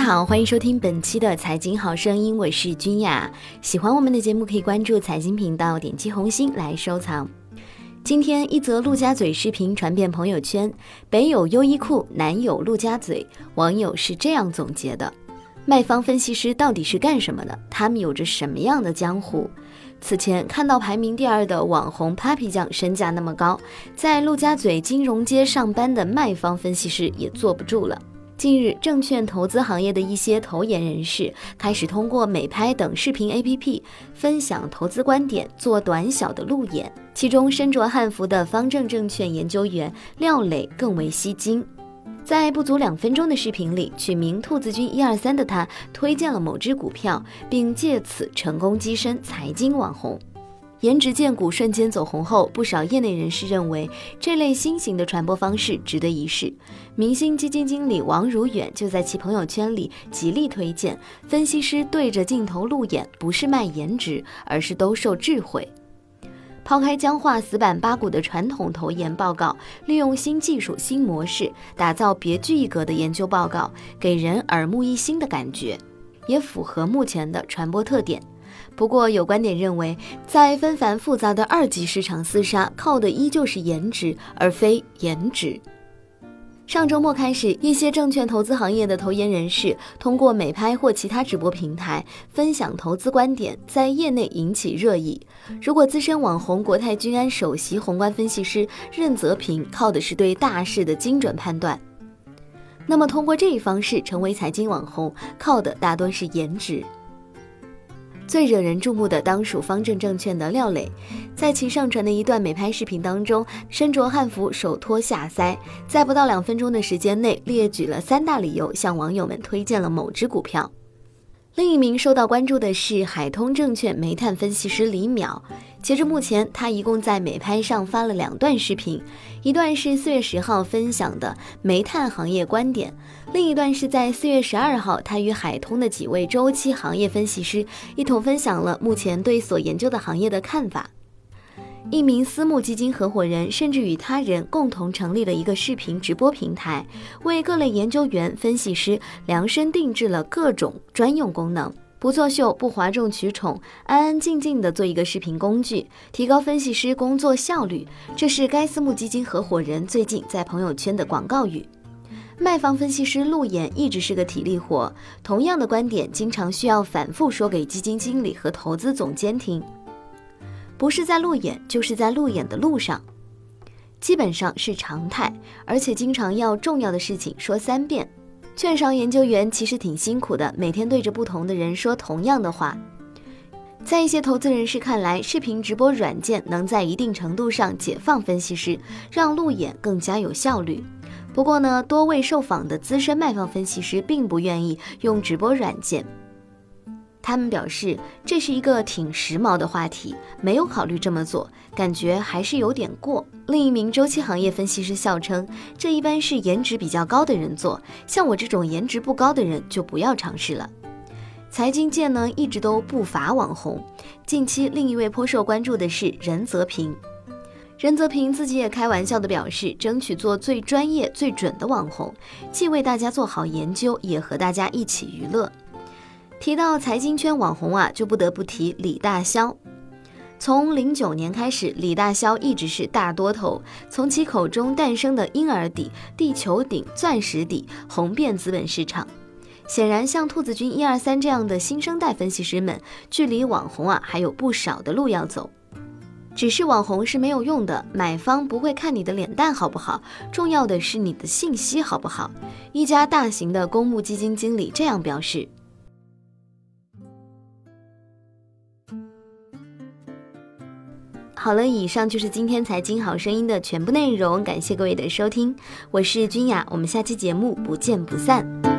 大家好，欢迎收听本期的财经好声音，我是君雅。喜欢我们的节目，可以关注财经频道，点击红心来收藏。今天一则陆家嘴视频传遍朋友圈，北有优衣库，南有陆家嘴，网友是这样总结的：卖方分析师到底是干什么的？他们有着什么样的江湖？此前看到排名第二的网红 Papi 酱身价那么高，在陆家嘴金融街上班的卖方分析师也坐不住了。近日，证券投资行业的一些投研人士开始通过美拍等视频 APP 分享投资观点，做短小的路演。其中，身着汉服的方正证券研究员廖磊更为吸睛。在不足两分钟的视频里，取名“兔子君一二三”的他推荐了某只股票，并借此成功跻身财经网红。颜值荐股瞬间走红后，不少业内人士认为这类新型的传播方式值得一试。明星基金经理王如远就在其朋友圈里极力推荐：分析师对着镜头路演，不是卖颜值，而是兜售智慧。抛开僵化死板八股的传统投研报告，利用新技术、新模式，打造别具一格的研究报告，给人耳目一新的感觉，也符合目前的传播特点。不过，有观点认为，在纷繁复杂的二级市场厮杀，靠的依旧是颜值，而非颜值。上周末开始，一些证券投资行业的投研人士通过美拍或其他直播平台分享投资观点，在业内引起热议。如果资深网红国泰君安首席宏观分析师任泽平靠的是对大势的精准判断，那么通过这一方式成为财经网红，靠的大多是颜值。最惹人注目的当属方正证券的廖磊，在其上传的一段美拍视频当中，身着汉服，手托下腮，在不到两分钟的时间内，列举了三大理由，向网友们推荐了某只股票。另一名受到关注的是海通证券煤炭分析师李淼。截至目前，他一共在美拍上发了两段视频，一段是四月十号分享的煤炭行业观点，另一段是在四月十二号，他与海通的几位周期行业分析师一同分享了目前对所研究的行业的看法。一名私募基金合伙人甚至与他人共同成立了一个视频直播平台，为各类研究员、分析师量身定制了各种专用功能。不作秀，不哗众取宠，安安静静的做一个视频工具，提高分析师工作效率。这是该私募基金合伙人最近在朋友圈的广告语。卖方分析师路演一直是个体力活，同样的观点经常需要反复说给基金经理和投资总监听，不是在路演，就是在路演的路上，基本上是常态，而且经常要重要的事情说三遍。券商研究员其实挺辛苦的，每天对着不同的人说同样的话。在一些投资人士看来，视频直播软件能在一定程度上解放分析师，让路演更加有效率。不过呢，多位受访的资深卖方分析师并不愿意用直播软件。他们表示，这是一个挺时髦的话题，没有考虑这么做，感觉还是有点过。另一名周期行业分析师笑称，这一般是颜值比较高的人做，像我这种颜值不高的人就不要尝试了。财经界呢一直都不乏网红，近期另一位颇受关注的是任泽平。任泽平自己也开玩笑的表示，争取做最专业、最准的网红，既为大家做好研究，也和大家一起娱乐。提到财经圈网红啊，就不得不提李大霄。从零九年开始，李大霄一直是大多头。从其口中诞生的婴儿底、地球顶、钻石底，红遍资本市场。显然，像兔子君一二三这样的新生代分析师们，距离网红啊还有不少的路要走。只是网红是没有用的，买方不会看你的脸蛋好不好，重要的是你的信息好不好。一家大型的公募基金经理这样表示。好了，以上就是今天财经好声音的全部内容，感谢各位的收听，我是君雅，我们下期节目不见不散。